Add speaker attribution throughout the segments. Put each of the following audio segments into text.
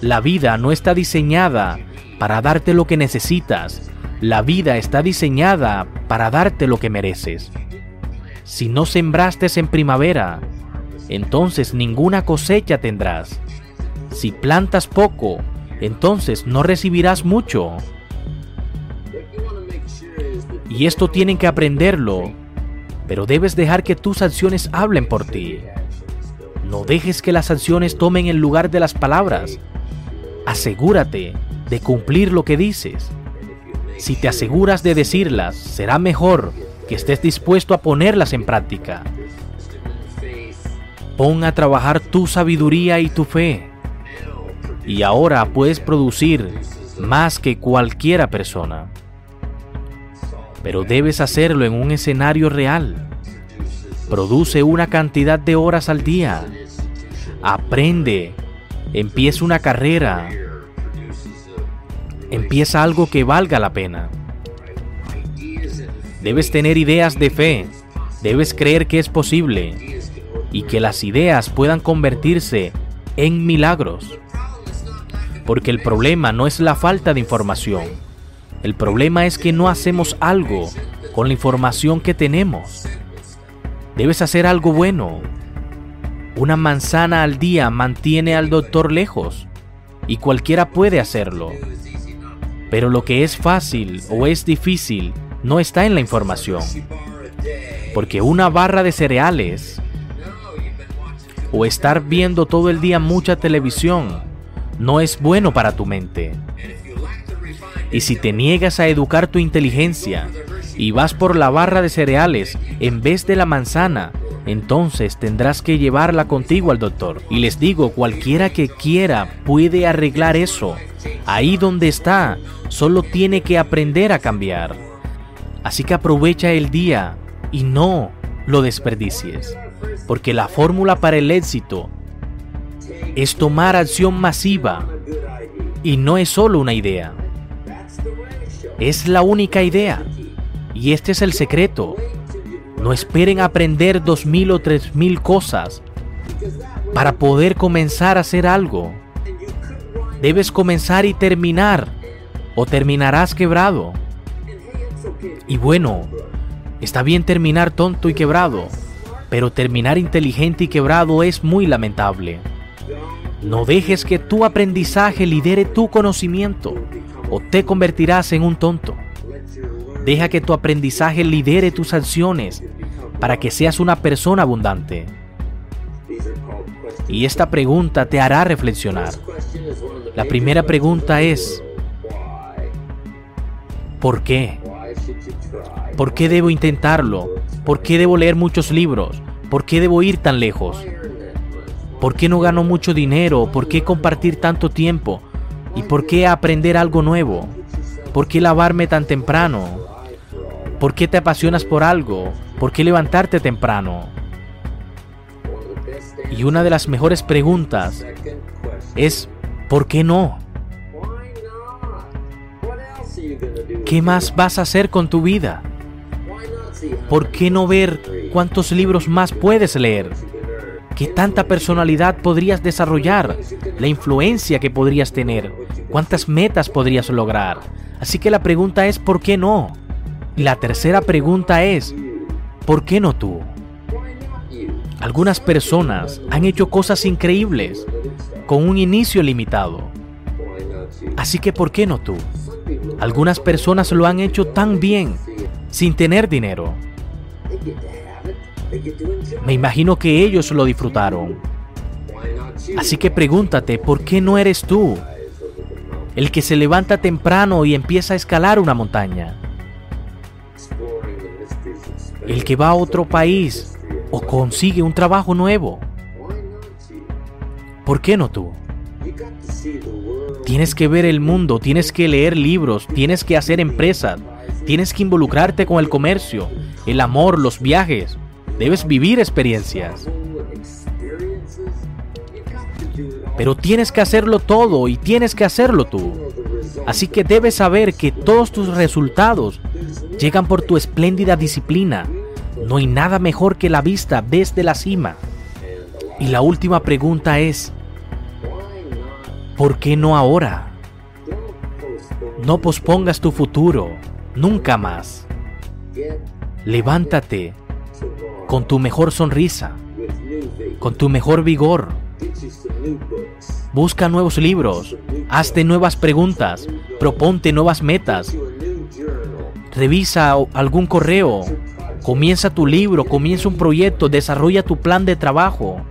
Speaker 1: la vida no está diseñada para darte lo que necesitas, la vida está diseñada para darte lo que mereces. Si no sembraste en primavera, entonces ninguna cosecha tendrás. Si plantas poco, entonces no recibirás mucho. Y esto tienen que aprenderlo, pero debes dejar que tus acciones hablen por ti. No dejes que las acciones tomen el lugar de las palabras. Asegúrate de cumplir lo que dices. Si te aseguras de decirlas, será mejor que estés dispuesto a ponerlas en práctica. Pon a trabajar tu sabiduría y tu fe. Y ahora puedes producir más que cualquiera persona. Pero debes hacerlo en un escenario real. Produce una cantidad de horas al día. Aprende. Empieza una carrera. Empieza algo que valga la pena. Debes tener ideas de fe. Debes creer que es posible. Y que las ideas puedan convertirse en milagros. Porque el problema no es la falta de información. El problema es que no hacemos algo con la información que tenemos. Debes hacer algo bueno. Una manzana al día mantiene al doctor lejos y cualquiera puede hacerlo. Pero lo que es fácil o es difícil no está en la información. Porque una barra de cereales o estar viendo todo el día mucha televisión no es bueno para tu mente. Y si te niegas a educar tu inteligencia y vas por la barra de cereales en vez de la manzana, entonces tendrás que llevarla contigo al doctor. Y les digo, cualquiera que quiera puede arreglar eso. Ahí donde está, solo tiene que aprender a cambiar. Así que aprovecha el día y no lo desperdicies. Porque la fórmula para el éxito es tomar acción masiva y no es solo una idea. Es la única idea. Y este es el secreto. No esperen aprender dos mil o tres mil cosas para poder comenzar a hacer algo. Debes comenzar y terminar o terminarás quebrado. Y bueno, está bien terminar tonto y quebrado, pero terminar inteligente y quebrado es muy lamentable. No dejes que tu aprendizaje lidere tu conocimiento o te convertirás en un tonto. Deja que tu aprendizaje lidere tus acciones para que seas una persona abundante. Y esta pregunta te hará reflexionar. La primera pregunta es, ¿por qué? ¿Por qué debo intentarlo? ¿Por qué debo leer muchos libros? ¿Por qué debo ir tan lejos? ¿Por qué no gano mucho dinero? ¿Por qué compartir tanto tiempo? ¿Y por qué aprender algo nuevo? ¿Por qué lavarme tan temprano? ¿Por qué te apasionas por algo? ¿Por qué levantarte temprano? Y una de las mejores preguntas es, ¿por qué no? ¿Qué más vas a hacer con tu vida? ¿Por qué no ver cuántos libros más puedes leer? ¿Qué tanta personalidad podrías desarrollar? La influencia que podrías tener. ¿Cuántas metas podrías lograr? Así que la pregunta es ¿por qué no? Y la tercera pregunta es ¿por qué no tú? Algunas personas han hecho cosas increíbles con un inicio limitado. Así que ¿por qué no tú? Algunas personas lo han hecho tan bien sin tener dinero. Me imagino que ellos lo disfrutaron. Así que pregúntate, ¿por qué no eres tú? El que se levanta temprano y empieza a escalar una montaña. El que va a otro país o consigue un trabajo nuevo. ¿Por qué no tú? Tienes que ver el mundo, tienes que leer libros, tienes que hacer empresas, tienes que involucrarte con el comercio, el amor, los viajes. Debes vivir experiencias. Pero tienes que hacerlo todo y tienes que hacerlo tú. Así que debes saber que todos tus resultados llegan por tu espléndida disciplina. No hay nada mejor que la vista desde la cima. Y la última pregunta es, ¿por qué no ahora? No pospongas tu futuro, nunca más. Levántate con tu mejor sonrisa, con tu mejor vigor. Busca nuevos libros, hazte nuevas preguntas, proponte nuevas metas. Revisa algún correo, comienza tu libro, comienza un proyecto, desarrolla tu plan de trabajo.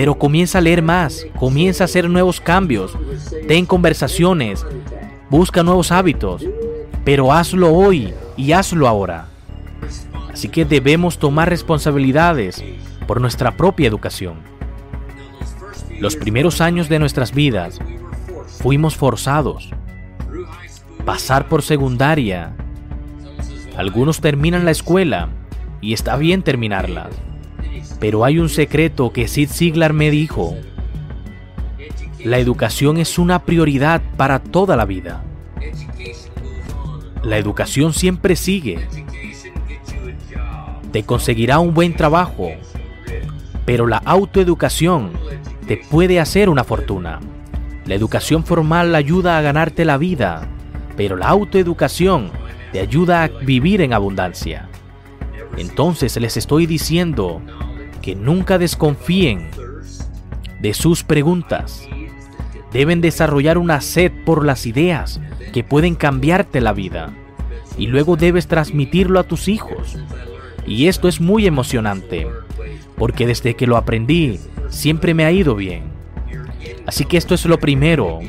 Speaker 1: Pero comienza a leer más, comienza a hacer nuevos cambios, ten conversaciones, busca nuevos hábitos, pero hazlo hoy y hazlo ahora. Así que debemos tomar responsabilidades por nuestra propia educación. Los primeros años de nuestras vidas fuimos forzados. Pasar por secundaria. Algunos terminan la escuela y está bien terminarla. Pero hay un secreto que Sid Ziglar me dijo. La educación es una prioridad para toda la vida. La educación siempre sigue te conseguirá un buen trabajo, pero la autoeducación te puede hacer una fortuna. La educación formal ayuda a ganarte la vida, pero la autoeducación te ayuda a vivir en abundancia. Entonces les estoy diciendo que nunca desconfíen de sus preguntas. Deben desarrollar una sed por las ideas que pueden cambiarte la vida y luego debes transmitirlo a tus hijos y esto es muy emocionante, porque desde que lo aprendí, siempre me ha ido bien. Así que esto es lo primero,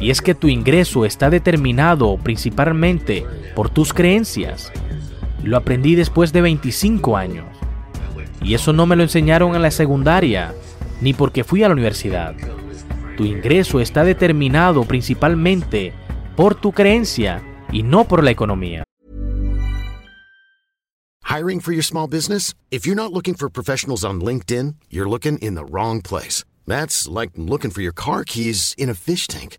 Speaker 1: y es que tu ingreso está determinado principalmente por tus creencias. Lo aprendí después de 25 años. Y eso no me lo enseñaron en la secundaria, ni porque fui a la universidad. Tu ingreso está determinado principalmente por tu creencia y no por la economía.
Speaker 2: Hiring for your small business? If you're not looking for professionals on LinkedIn, you're looking in the wrong place. That's like looking for your car keys in a fish tank.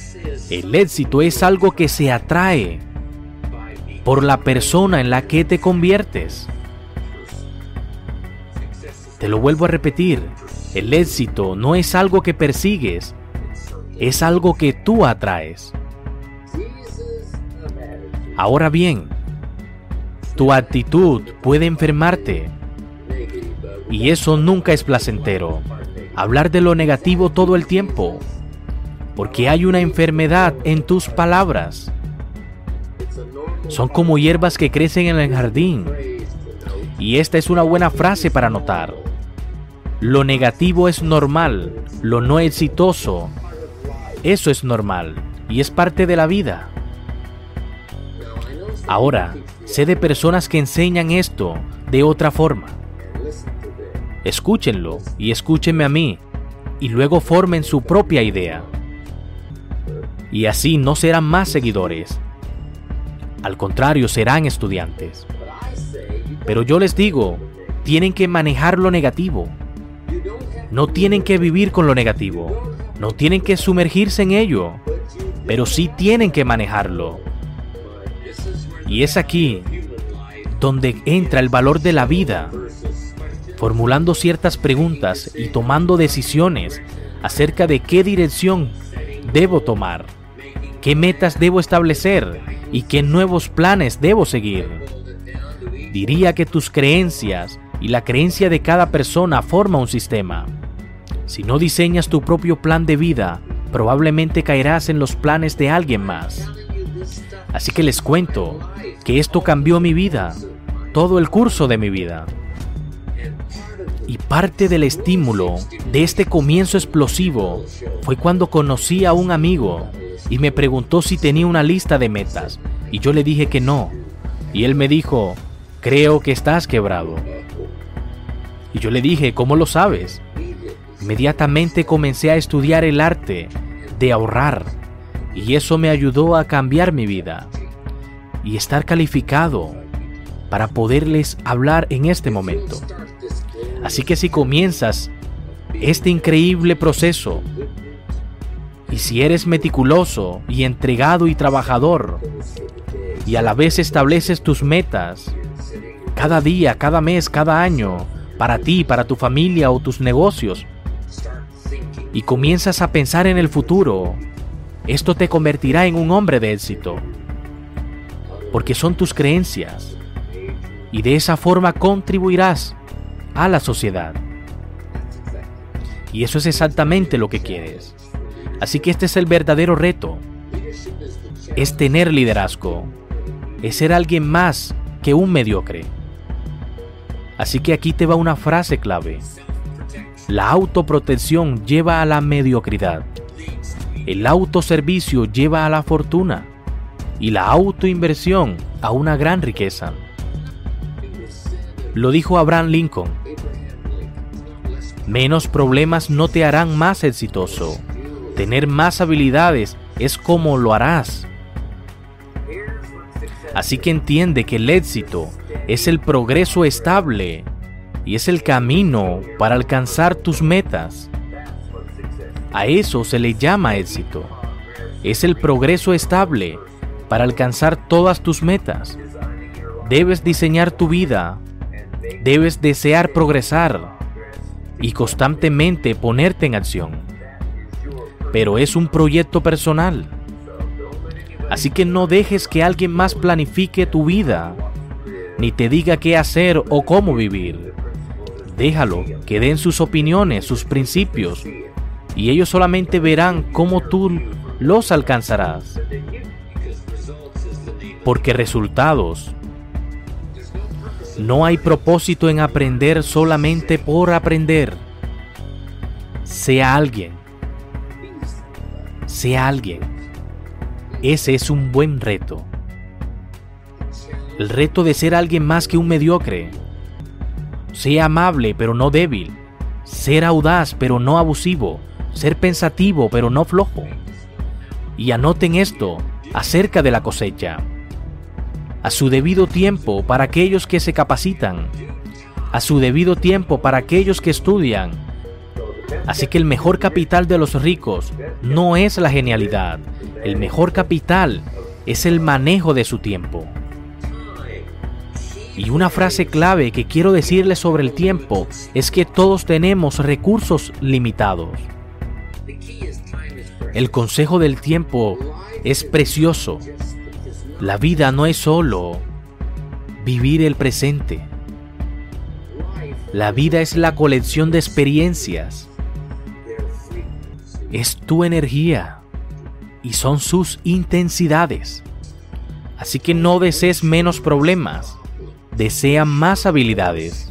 Speaker 1: El éxito es algo que se atrae por la persona en la que te conviertes. Te lo vuelvo a repetir, el éxito no es algo que persigues, es algo que tú atraes. Ahora bien, tu actitud puede enfermarte y eso nunca es placentero. Hablar de lo negativo todo el tiempo, porque hay una enfermedad en tus palabras. Son como hierbas que crecen en el jardín. Y esta es una buena frase para notar. Lo negativo es normal, lo no exitoso. Eso es normal y es parte de la vida. Ahora, sé de personas que enseñan esto de otra forma. Escúchenlo y escúchenme a mí y luego formen su propia idea. Y así no serán más seguidores. Al contrario, serán estudiantes. Pero yo les digo, tienen que manejar lo negativo no tienen que vivir con lo negativo, no tienen que sumergirse en ello, pero sí tienen que manejarlo. Y es aquí donde entra el valor de la vida, formulando ciertas preguntas y tomando decisiones acerca de qué dirección debo tomar, qué metas debo establecer y qué nuevos planes debo seguir. Diría que tus creencias y la creencia de cada persona forma un sistema. Si no diseñas tu propio plan de vida, probablemente caerás en los planes de alguien más. Así que les cuento que esto cambió mi vida, todo el curso de mi vida. Y parte del estímulo de este comienzo explosivo fue cuando conocí a un amigo y me preguntó si tenía una lista de metas y yo le dije que no. Y él me dijo, creo que estás quebrado. Y yo le dije, ¿cómo lo sabes? Inmediatamente comencé a estudiar el arte de ahorrar y eso me ayudó a cambiar mi vida y estar calificado para poderles hablar en este momento. Así que si comienzas este increíble proceso y si eres meticuloso y entregado y trabajador y a la vez estableces tus metas cada día, cada mes, cada año, para ti, para tu familia o tus negocios, y comienzas a pensar en el futuro, esto te convertirá en un hombre de éxito. Porque son tus creencias. Y de esa forma contribuirás a la sociedad. Y eso es exactamente lo que quieres. Así que este es el verdadero reto. Es tener liderazgo. Es ser alguien más que un mediocre. Así que aquí te va una frase clave. La autoprotección lleva a la mediocridad. El autoservicio lleva a la fortuna. Y la autoinversión a una gran riqueza. Lo dijo Abraham Lincoln. Menos problemas no te harán más exitoso. Tener más habilidades es como lo harás. Así que entiende que el éxito es el progreso estable y es el camino para alcanzar tus metas. A eso se le llama éxito. Es el progreso estable para alcanzar todas tus metas. Debes diseñar tu vida. Debes desear progresar y constantemente ponerte en acción. Pero es un proyecto personal. Así que no dejes que alguien más planifique tu vida, ni te diga qué hacer o cómo vivir. Déjalo que den sus opiniones, sus principios, y ellos solamente verán cómo tú los alcanzarás. Porque resultados. No hay propósito en aprender solamente por aprender. Sea alguien. Sea alguien. Ese es un buen reto. El reto de ser alguien más que un mediocre sea amable pero no débil. Ser audaz pero no abusivo. Ser pensativo pero no flojo. Y anoten esto acerca de la cosecha. A su debido tiempo para aquellos que se capacitan. A su debido tiempo para aquellos que estudian. Así que el mejor capital de los ricos no es la genialidad. El mejor capital es el manejo de su tiempo. Y una frase clave que quiero decirles sobre el tiempo es que todos tenemos recursos limitados. El consejo del tiempo es precioso. La vida no es solo vivir el presente. La vida es la colección de experiencias. Es tu energía y son sus intensidades. Así que no desees menos problemas, desea más habilidades.